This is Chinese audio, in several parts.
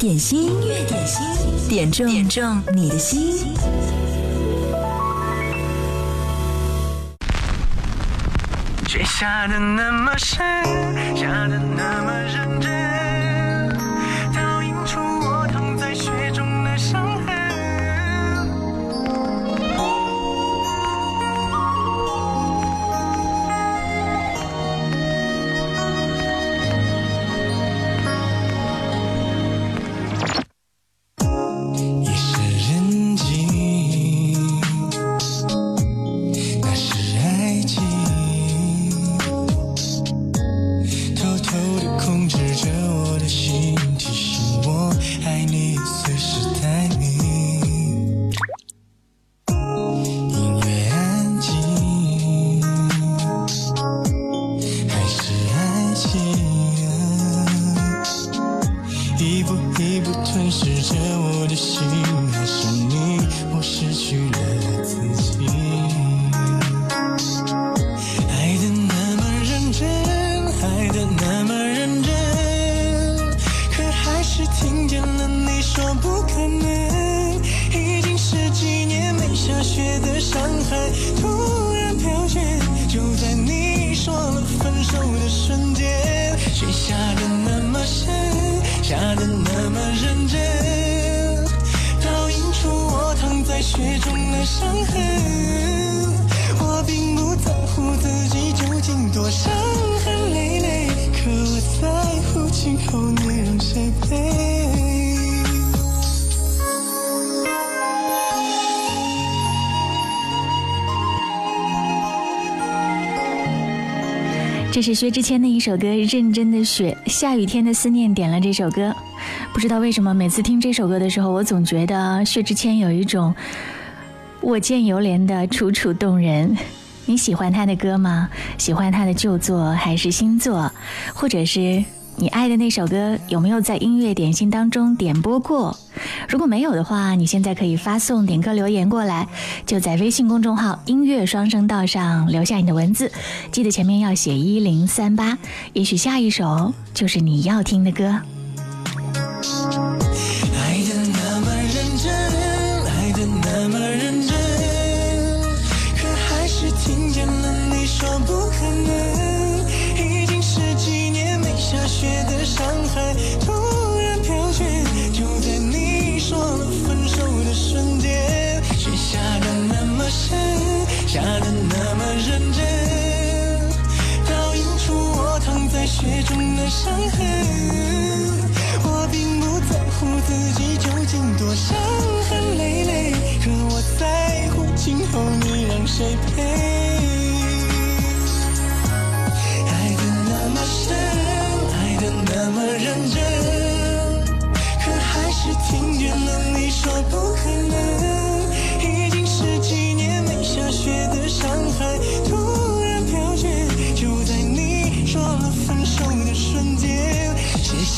点心音乐，点心，点中，点中你的心。雪下的那么深，下的那么认真。这是薛之谦的一首歌《认真的雪》，下雨天的思念点了这首歌，不知道为什么每次听这首歌的时候，我总觉得薛之谦有一种我见犹怜的楚楚动人。你喜欢他的歌吗？喜欢他的旧作还是新作，或者是？你爱的那首歌有没有在音乐点心当中点播过？如果没有的话，你现在可以发送点歌留言过来，就在微信公众号音乐双声道上留下你的文字，记得前面要写一零三八，也许下一首就是你要听的歌。雪中的伤痕，我并不在乎自己究竟多伤痕累累，可我在乎今后你让谁。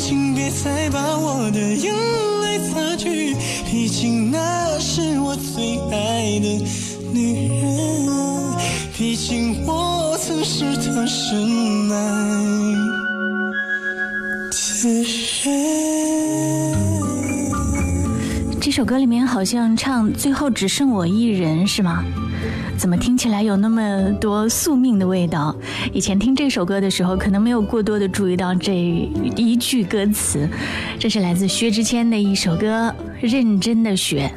请别再把我的眼泪擦去，毕竟那是我最爱的女人，毕竟我曾是她深爱的人。这首歌里面好像唱最后只剩我一人，是吗？怎么听起来有那么多宿命的味道？以前听这首歌的时候，可能没有过多的注意到这一句歌词。这是来自薛之谦的一首歌《认真的雪》。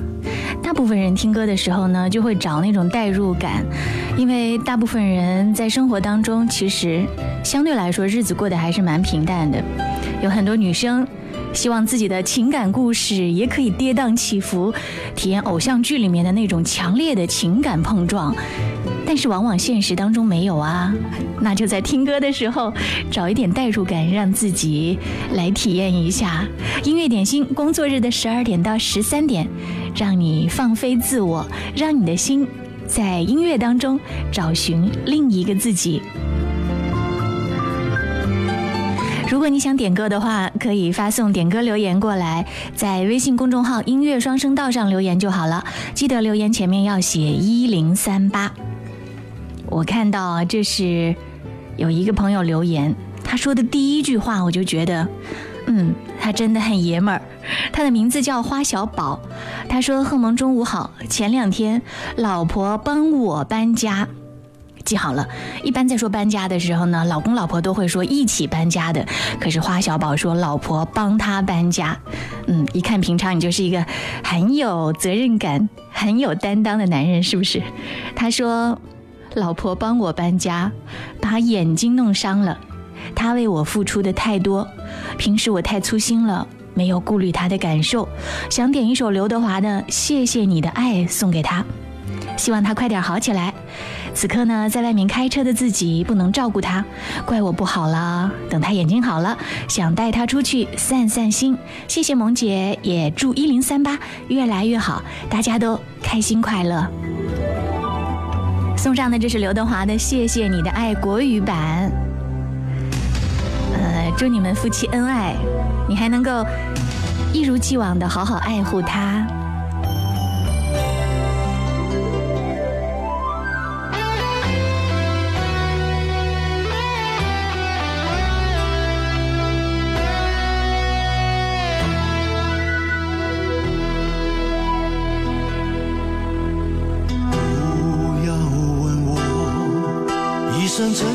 大部分人听歌的时候呢，就会找那种代入感，因为大部分人在生活当中其实相对来说日子过得还是蛮平淡的。有很多女生。希望自己的情感故事也可以跌宕起伏，体验偶像剧里面的那种强烈的情感碰撞，但是往往现实当中没有啊。那就在听歌的时候找一点代入感，让自己来体验一下。音乐点心工作日的十二点到十三点，让你放飞自我，让你的心在音乐当中找寻另一个自己。如果你想点歌的话，可以发送点歌留言过来，在微信公众号“音乐双声道”上留言就好了。记得留言前面要写一零三八。我看到这是有一个朋友留言，他说的第一句话，我就觉得，嗯，他真的很爷们儿。他的名字叫花小宝，他说：“贺蒙中午好。”前两天老婆帮我搬家。记好了，一般在说搬家的时候呢，老公老婆都会说一起搬家的。可是花小宝说老婆帮他搬家，嗯，一看平常你就是一个很有责任感、很有担当的男人，是不是？他说，老婆帮我搬家，把眼睛弄伤了，他为我付出的太多，平时我太粗心了，没有顾虑他的感受。想点一首刘德华的《谢谢你的爱》送给他，希望他快点好起来。此刻呢，在外面开车的自己不能照顾他，怪我不好了。等他眼睛好了，想带他出去散散心。谢谢萌姐，也祝一零三八越来越好，大家都开心快乐。送上的这是刘德华的《谢谢你的爱》国语版。呃，祝你们夫妻恩爱，你还能够一如既往地好好爱护他。曾经。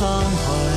伤害。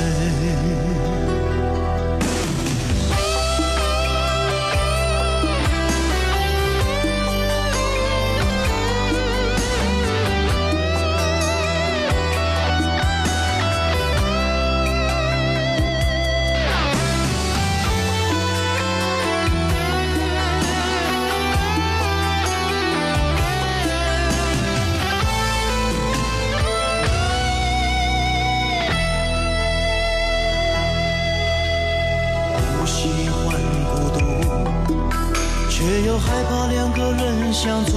人相处，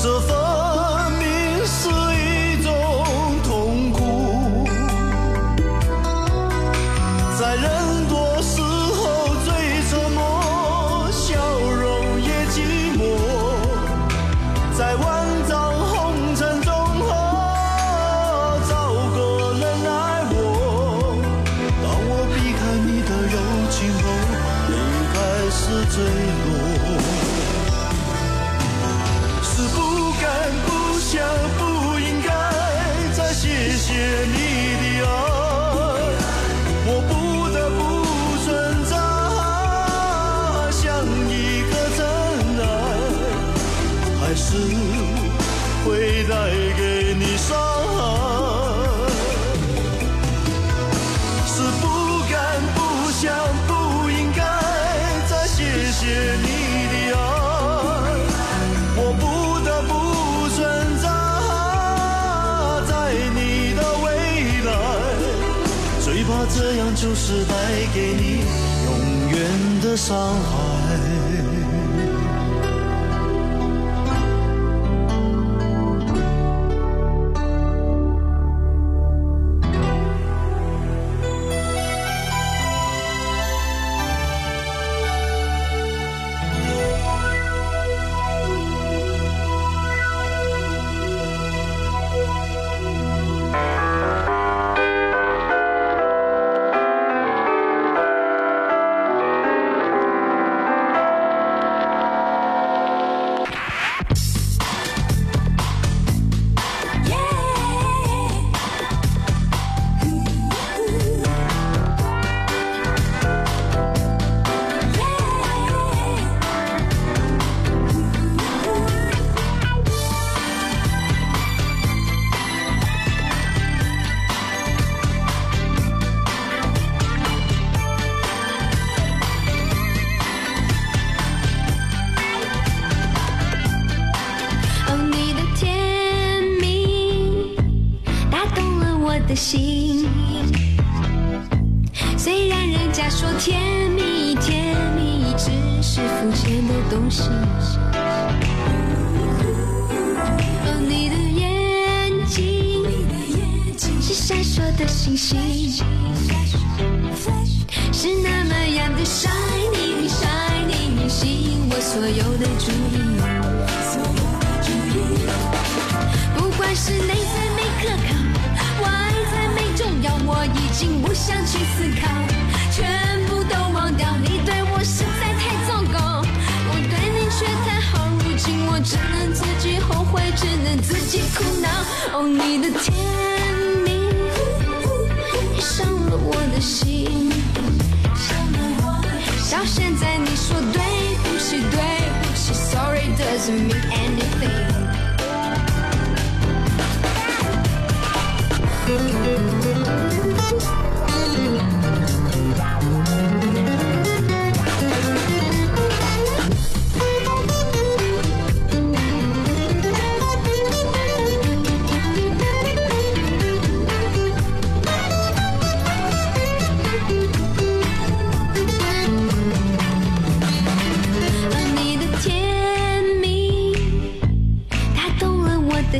这分明是一种痛苦。在人多时候最沉默，笑容也寂寞。在万丈红尘中，啊，找个人爱我？当我避开你的柔情后，泪开始坠落。带给你永远的伤害。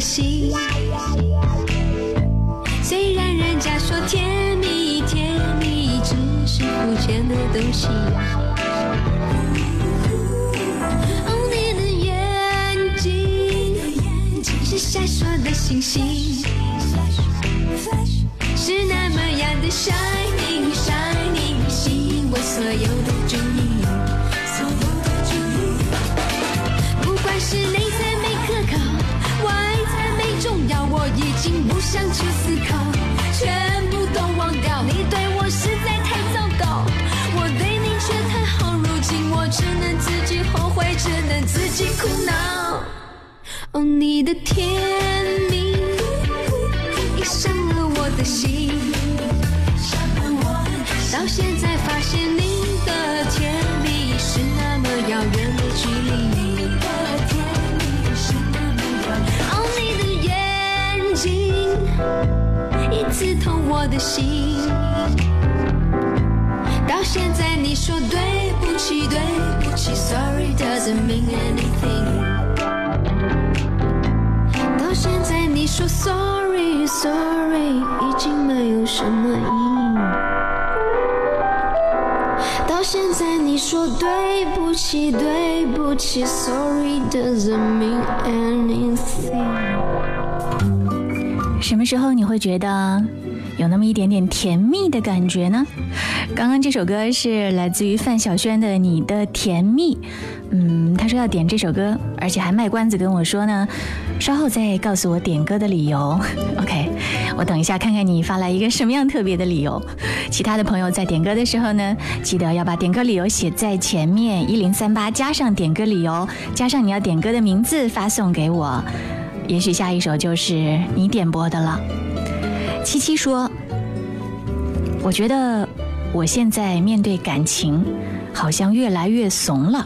心，虽然人家说甜蜜甜蜜只是肤浅的东西。哦，你的眼睛是闪烁的星星。的甜蜜已伤了我的心，到现在发现你的甜蜜是那么遥远的距离。哦，你的眼睛已刺痛我的心，到现在你说对不起，对不起，Sorry doesn't mean anything。现在你说 sorry sorry 已经没有什么意义。到现在你说对不起对不起 sorry doesn't mean anything。什么时候你会觉得有那么一点点甜蜜的感觉呢？刚刚这首歌是来自于范晓萱的《你的甜蜜》，嗯，他说要点这首歌，而且还卖关子跟我说呢。稍后再告诉我点歌的理由，OK，我等一下看看你发来一个什么样特别的理由。其他的朋友在点歌的时候呢，记得要把点歌理由写在前面一零三八，加上点歌理由，加上你要点歌的名字发送给我。也许下一首就是你点播的了。七七说：“我觉得我现在面对感情，好像越来越怂了。”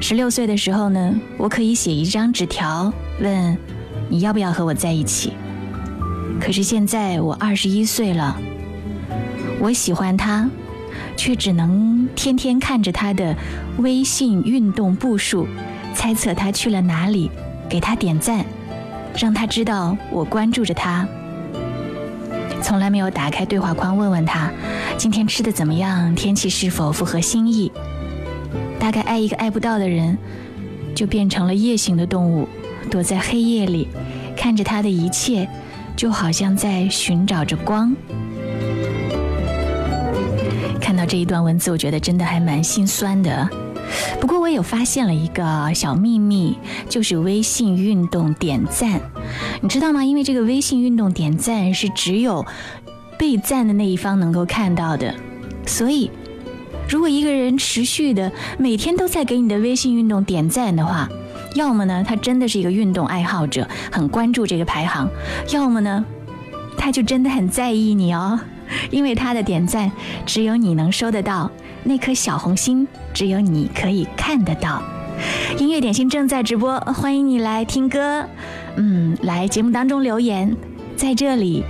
十六岁的时候呢，我可以写一张纸条问，你要不要和我在一起？可是现在我二十一岁了，我喜欢他，却只能天天看着他的微信运动步数，猜测他去了哪里，给他点赞，让他知道我关注着他，从来没有打开对话框问问他，今天吃的怎么样？天气是否符合心意？大概爱一个爱不到的人，就变成了夜行的动物，躲在黑夜里，看着他的一切，就好像在寻找着光。看到这一段文字，我觉得真的还蛮心酸的。不过我有发现了一个小秘密，就是微信运动点赞，你知道吗？因为这个微信运动点赞是只有被赞的那一方能够看到的，所以。如果一个人持续的每天都在给你的微信运动点赞的话，要么呢，他真的是一个运动爱好者，很关注这个排行；要么呢，他就真的很在意你哦，因为他的点赞只有你能收得到，那颗小红心只有你可以看得到。音乐点心正在直播，欢迎你来听歌，嗯，来节目当中留言，在这里。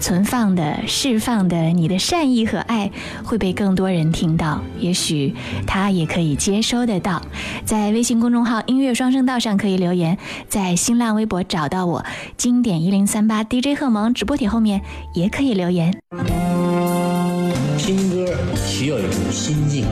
存放的、释放的，你的善意和爱会被更多人听到，也许他也可以接收得到。在微信公众号“音乐双声道”上可以留言，在新浪微博找到我“经典一零三八 DJ 贺蒙”直播帖后面也可以留言。听歌需要一种心境，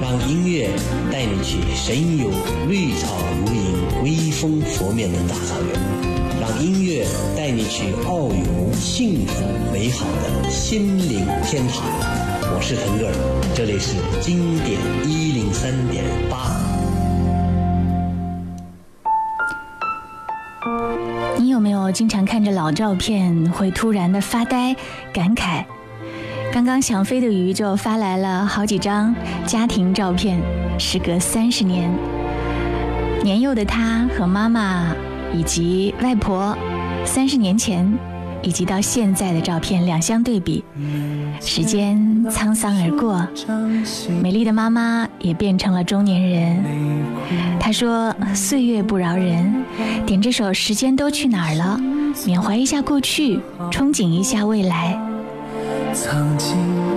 让音乐带你去神游绿草如茵、微风拂面的大草原。让音乐带你去遨游幸福美好的心灵天堂。我是腾格尔，这里是经典一零三点八。你有没有经常看着老照片会突然的发呆、感慨？刚刚想飞的鱼就发来了好几张家庭照片，时隔三十年，年幼的他和妈妈。以及外婆三十年前以及到现在的照片两相对比，时间沧桑而过，美丽的妈妈也变成了中年人。她说：“岁月不饶人。”点这首《时间都去哪儿了》，缅怀一下过去，憧憬一下未来。曾经。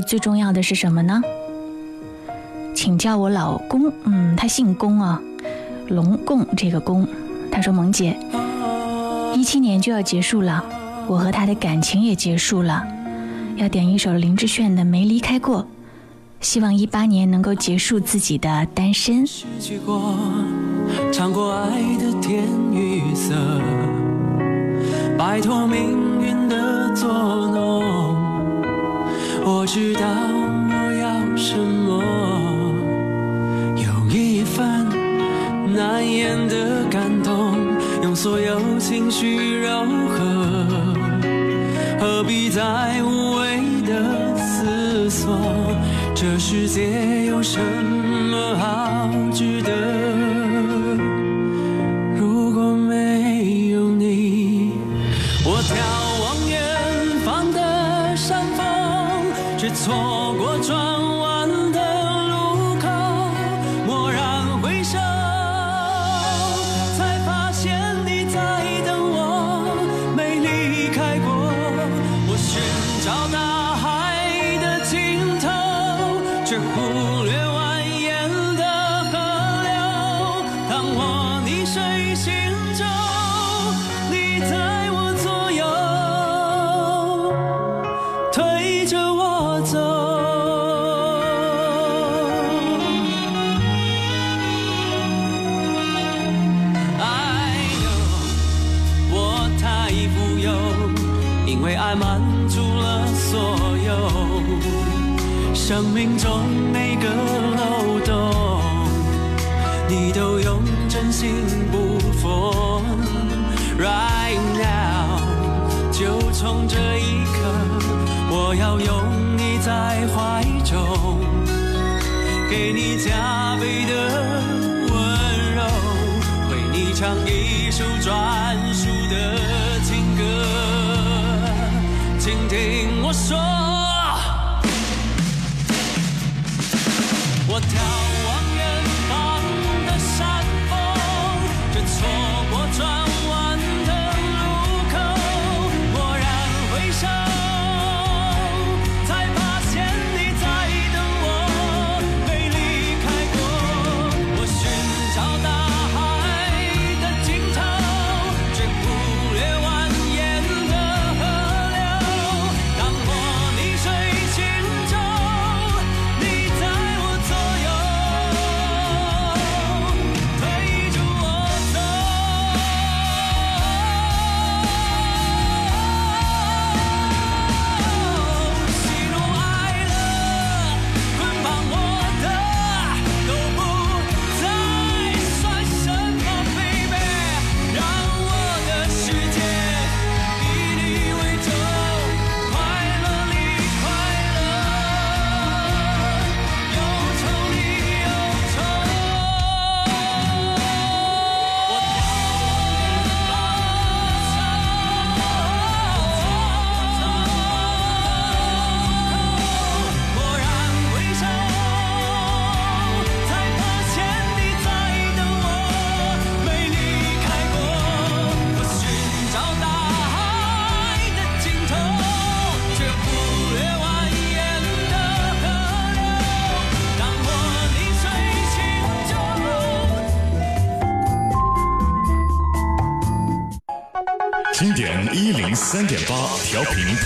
最重要的是什么呢？请叫我老公，嗯，他姓龚啊，龙贡这个龚。他说：“萌姐，一七年就要结束了，我和他的感情也结束了，要点一首林志炫的《没离开过》，希望一八年能够结束自己的单身。”过爱的的与摆脱命运弄。我知道我要什么，有一份难言的感动，用所有情绪柔合，何必再无谓的思索？这世界有什么好值得？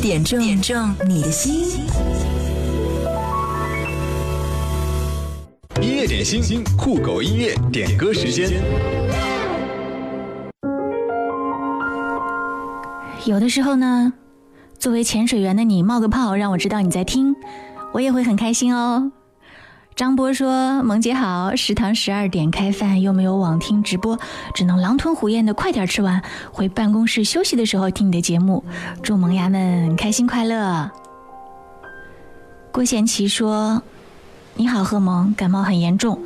点中点中你的心，音乐点心，酷狗音乐点歌时间。有的时候呢，作为潜水员的你冒个泡，让我知道你在听，我也会很开心哦。张波说：“萌姐好，食堂十二点开饭，又没有网听直播，只能狼吞虎咽的快点吃完，回办公室休息的时候听你的节目。祝萌芽们开心快乐。”郭贤奇说：“你好，贺萌，感冒很严重，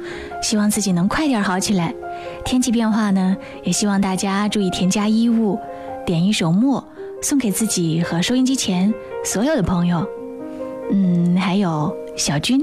希望自己能快点好起来。天气变化呢，也希望大家注意添加衣物。点一首《默》，送给自己和收音机前所有的朋友。嗯，还有小军。”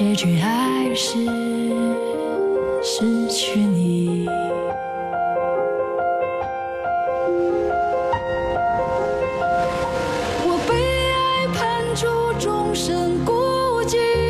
结局还是失去你，我被爱判处终身孤寂。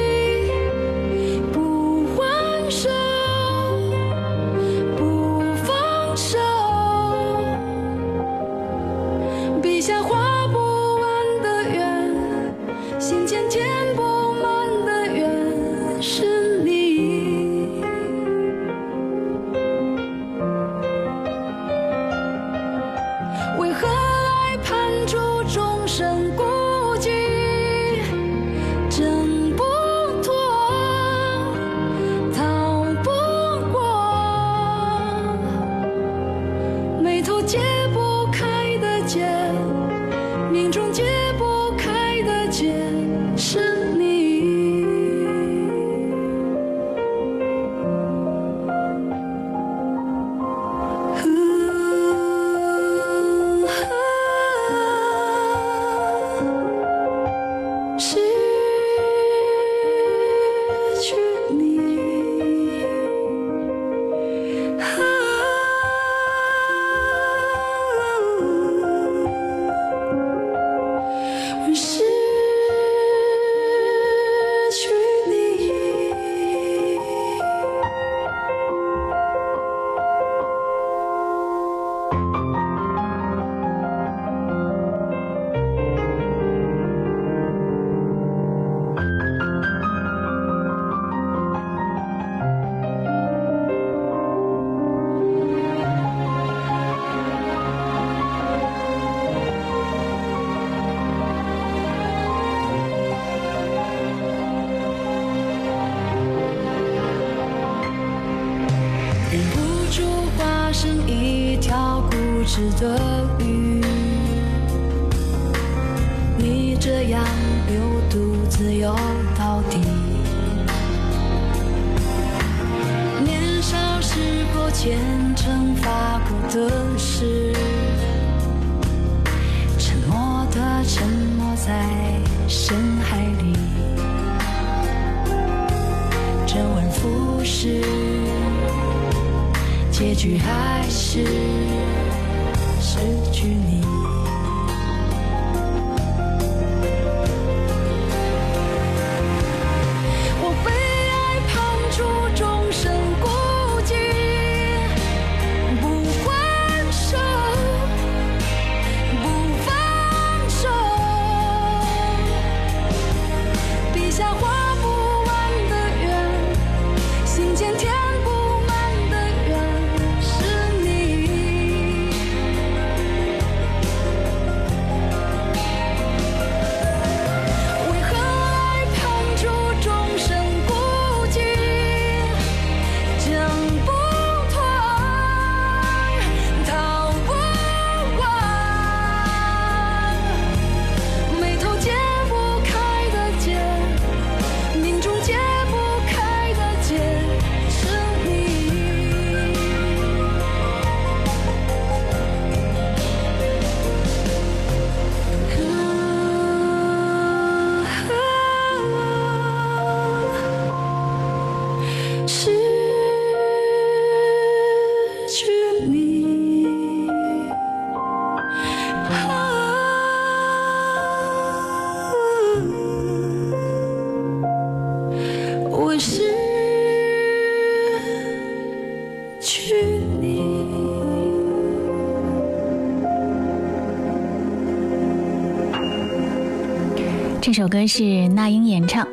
歌是那英演唱，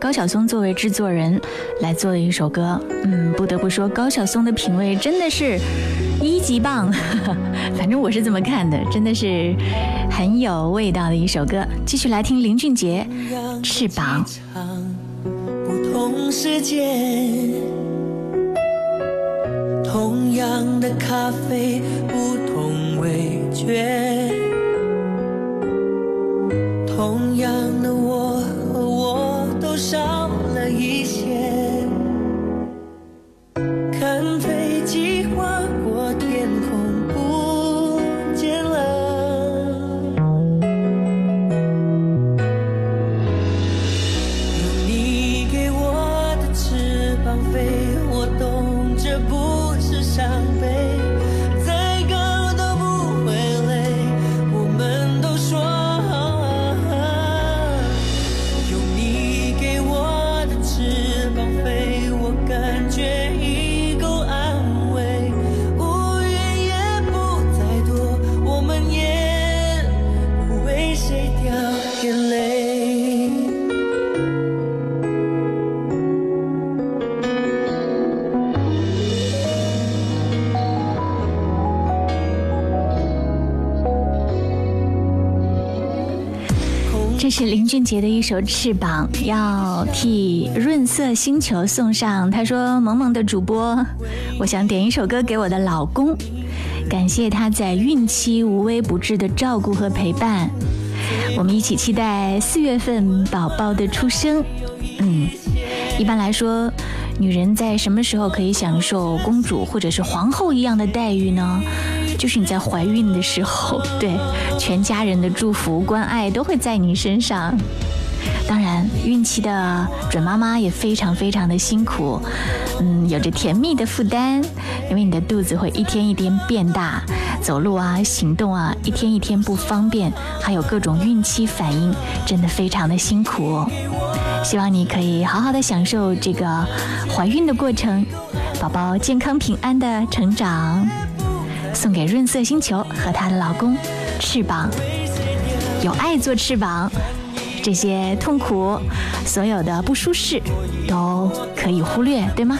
高晓松作为制作人来做的一首歌。嗯，不得不说高晓松的品味真的是一级棒，反正我是这么看的，真的是很有味道的一首歌。继续来听林俊杰《翅膀》。同同样的咖啡，不味觉。伤悲。的一首《翅膀》要替润色星球送上。他说：“萌萌的主播，我想点一首歌给我的老公，感谢他在孕期无微不至的照顾和陪伴。我们一起期待四月份宝宝的出生。嗯，一般来说，女人在什么时候可以享受公主或者是皇后一样的待遇呢？”就是你在怀孕的时候，对全家人的祝福、关爱都会在你身上。当然，孕期的准妈妈也非常非常的辛苦，嗯，有着甜蜜的负担，因为你的肚子会一天一天变大，走路啊、行动啊，一天一天不方便，还有各种孕期反应，真的非常的辛苦。希望你可以好好的享受这个怀孕的过程，宝宝健康平安的成长。送给润色星球和她的老公，翅膀，有爱做翅膀，这些痛苦，所有的不舒适，都可以忽略，对吗？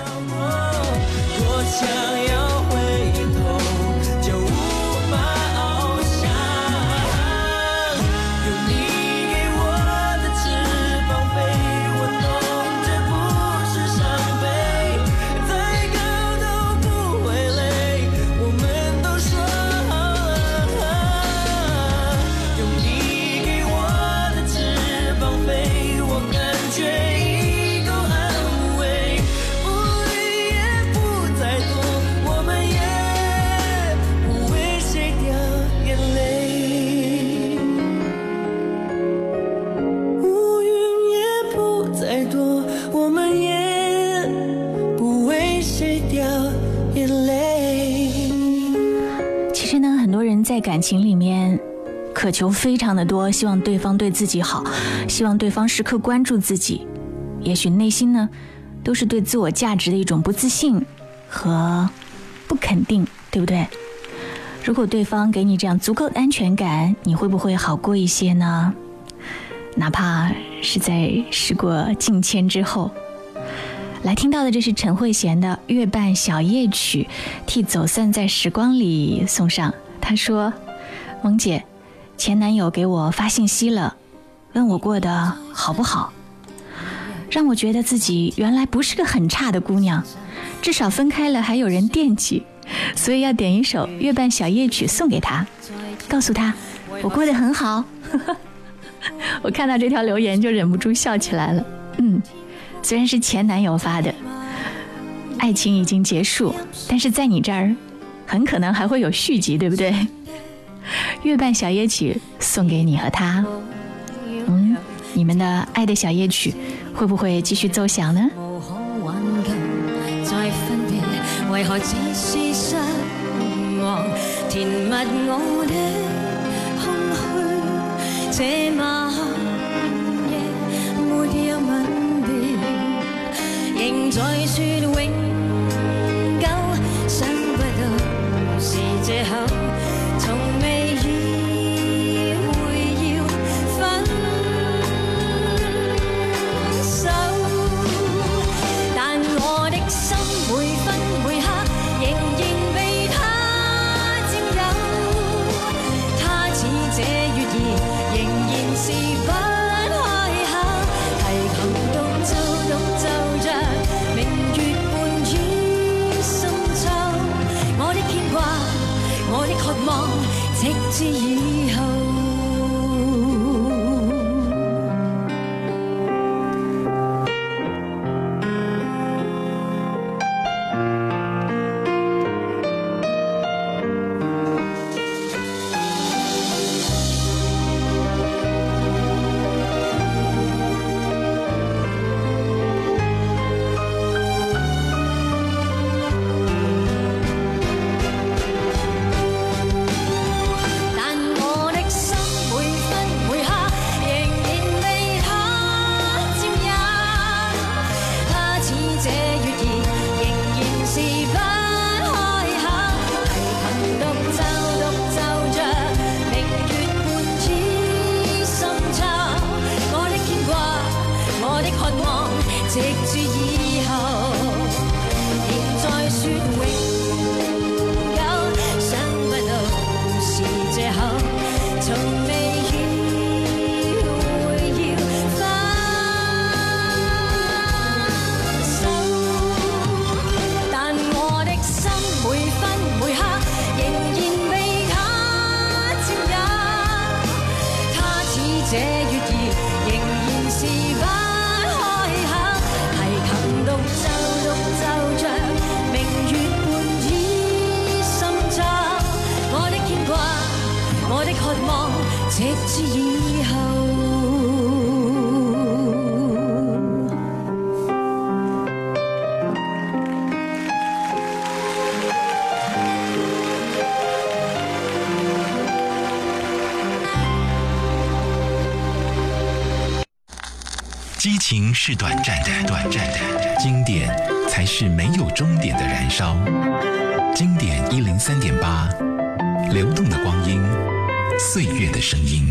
在感情里面，渴求非常的多，希望对方对自己好，希望对方时刻关注自己。也许内心呢，都是对自我价值的一种不自信和不肯定，对不对？如果对方给你这样足够的安全感，你会不会好过一些呢？哪怕是在事过境迁之后，来听到的这是陈慧娴的《月半小夜曲》，替走散在时光里送上。他说：“萌姐，前男友给我发信息了，问我过得好不好，让我觉得自己原来不是个很差的姑娘，至少分开了还有人惦记，所以要点一首《月半小夜曲》送给他，告诉他我过得很好。”我看到这条留言就忍不住笑起来了。嗯，虽然是前男友发的，爱情已经结束，但是在你这儿。很可能还会有续集，对不对？月半小夜曲送给你和他，嗯，你们的爱的小夜曲会不会继续奏响呢？我的空晚夜有吻 see you. 情是短暂的，短暂的，经典才是没有终点的燃烧。经典一零三点八，流动的光阴，岁月的声音。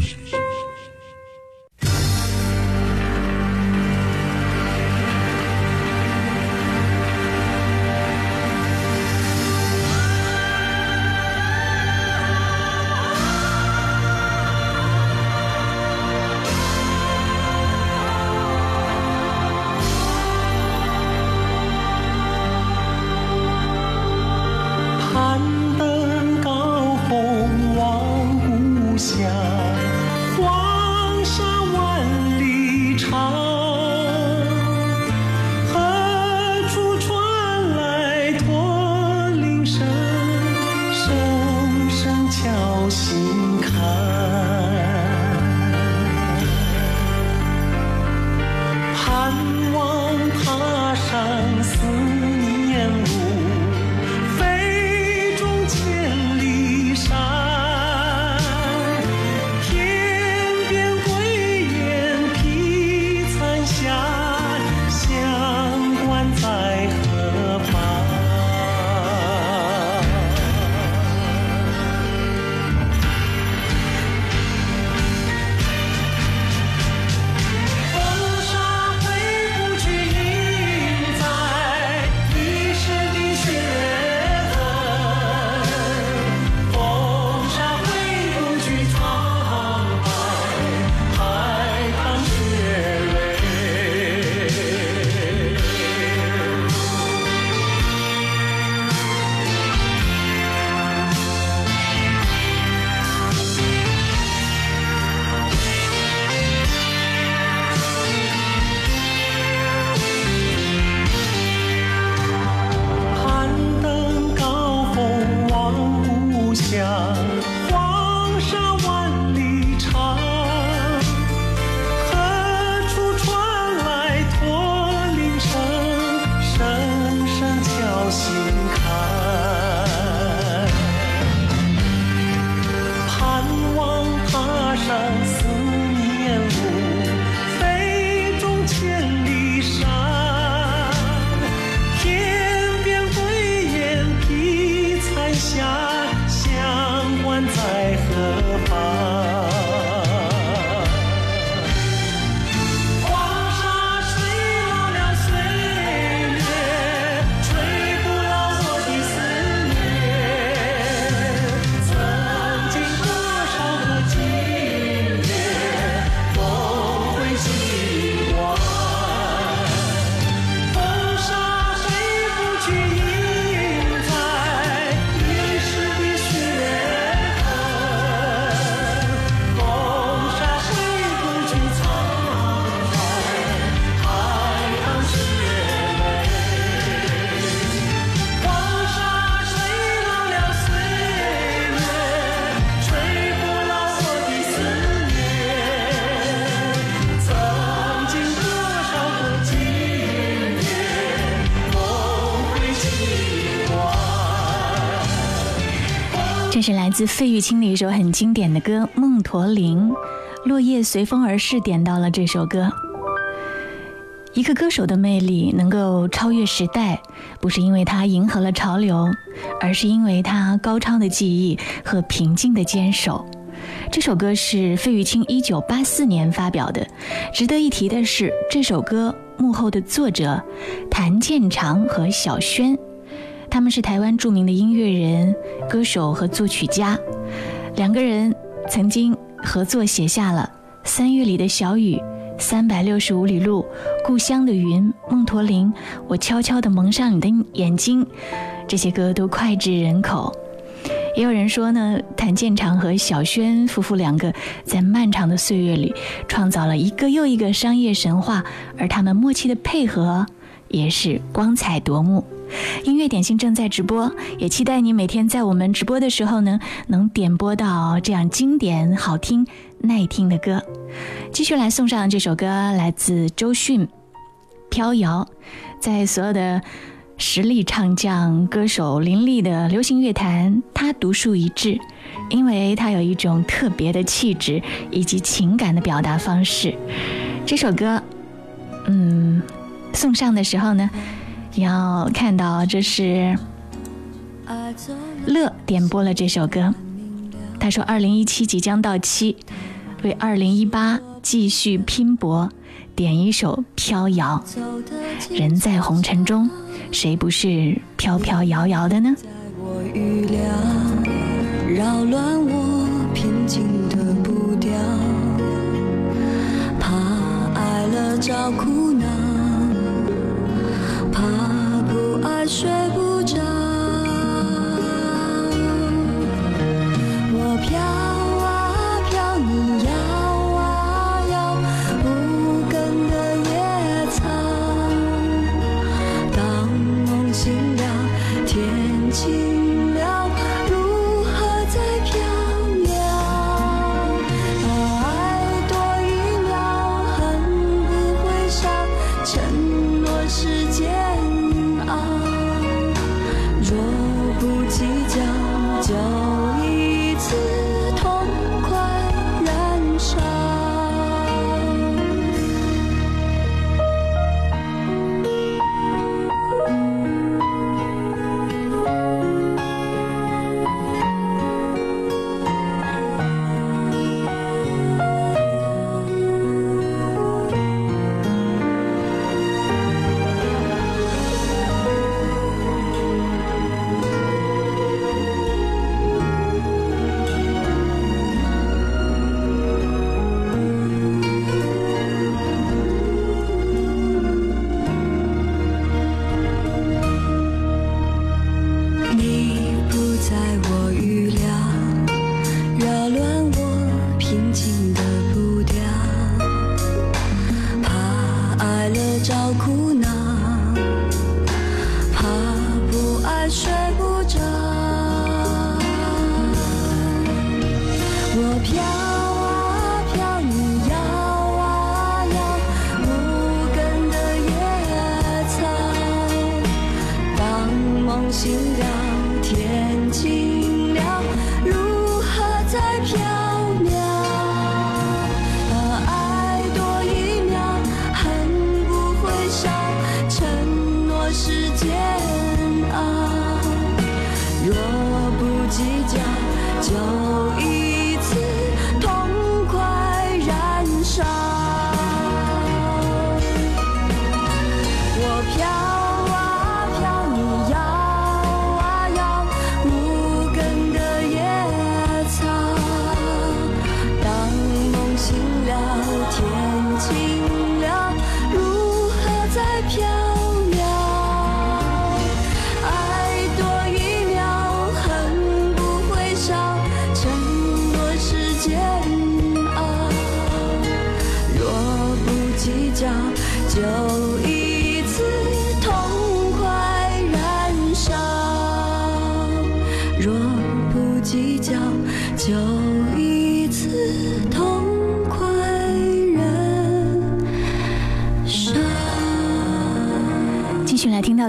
来自费玉清的一首很经典的歌《梦驼铃》，落叶随风而逝，点到了这首歌。一个歌手的魅力能够超越时代，不是因为他迎合了潮流，而是因为他高超的技艺和平静的坚守。这首歌是费玉清1984年发表的。值得一提的是，这首歌幕后的作者谭健常和小轩。他们是台湾著名的音乐人、歌手和作曲家，两个人曾经合作写下了《三月里的小雨》《三百六十五里路》《故乡的云》《梦驼铃》《我悄悄地蒙上你的眼睛》，这些歌都脍炙人口。也有人说呢，谭健常和小轩夫妇两个在漫长的岁月里创造了一个又一个商业神话，而他们默契的配合也是光彩夺目。音乐点心正在直播，也期待你每天在我们直播的时候呢，能点播到这样经典、好听、耐听的歌。继续来送上这首歌，来自周迅，《飘摇》。在所有的实力唱将、歌手林立的流行乐坛，他独树一帜，因为他有一种特别的气质以及情感的表达方式。这首歌，嗯，送上的时候呢。要看到，这是乐点播了这首歌。他说：“二零一七即将到期，为二零一八继续拼搏。”点一首《飘摇》，人在红尘中，谁不是飘飘摇摇的呢？扰乱我平静的步调，怕爱了找苦恼。还睡不着，我飘。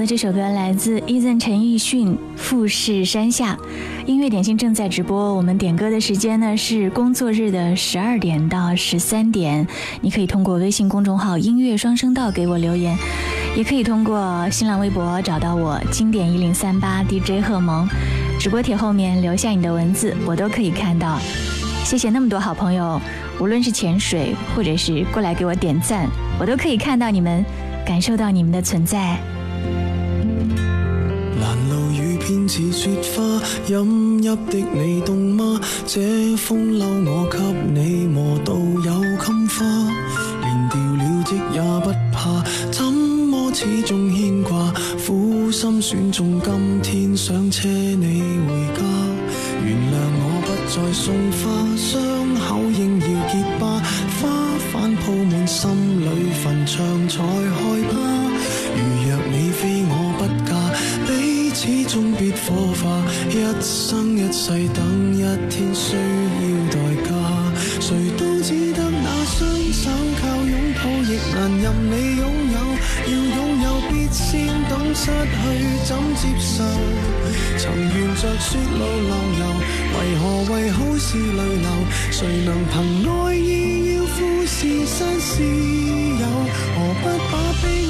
这首歌来自 Eason 陈奕迅《富士山下》。音乐点心正在直播。我们点歌的时间呢是工作日的十二点到十三点。你可以通过微信公众号“音乐双声道”给我留言，也可以通过新浪微博找到我“经典一零三八 DJ 贺萌”。直播帖后面留下你的文字，我都可以看到。谢谢那么多好朋友，无论是潜水或者是过来给我点赞，我都可以看到你们，感受到你们的存在。似雪花，饮泣的你冻吗？这风褛我给你磨到有襟花，连掉了职也不怕，怎么始终牵挂？苦心选中今天想车你回家，原谅我不再送花，伤口应要结疤，花瓣铺满心里，坟场才害花。始终必火化，一生一世等一天需要代价，谁都只得那双手靠拥抱亦难任你拥有，要拥有必先懂失去怎接受。曾沿着雪路浪游，为何为好事泪流？谁能凭爱意要富士山私有？何不把悲？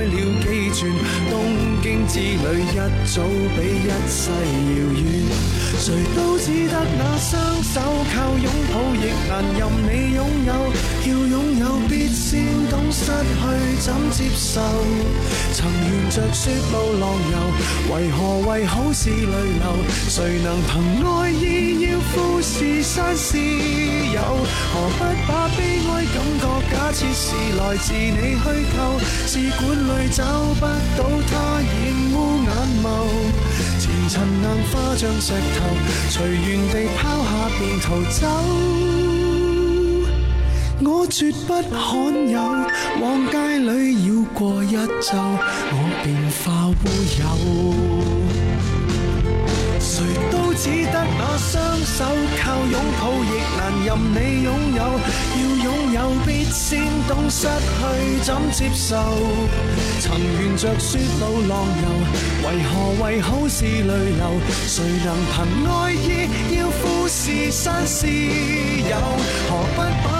开了几转，东京之旅一早比一世遥远。谁都只得那双手，靠拥抱亦难任你拥有。要拥有，必先懂失去怎接受。曾沿着雪路浪游，为何为好事泪流？谁能凭爱意要富士山私有？何不把悲哀感觉假设是来自你虚构？硬化像石头，随缘地抛下便逃走。我绝不罕有，往街里绕过一周，我便化乌有。谁？只得那双手靠拥抱，亦难任你拥有。要拥有，必先懂失去怎接受。曾沿着雪路浪游，为何为好事泪流？谁能凭爱意要富士山私有？何不把？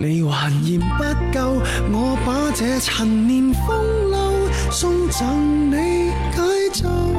你还嫌不够，我把这陈年风流送赠你解咒。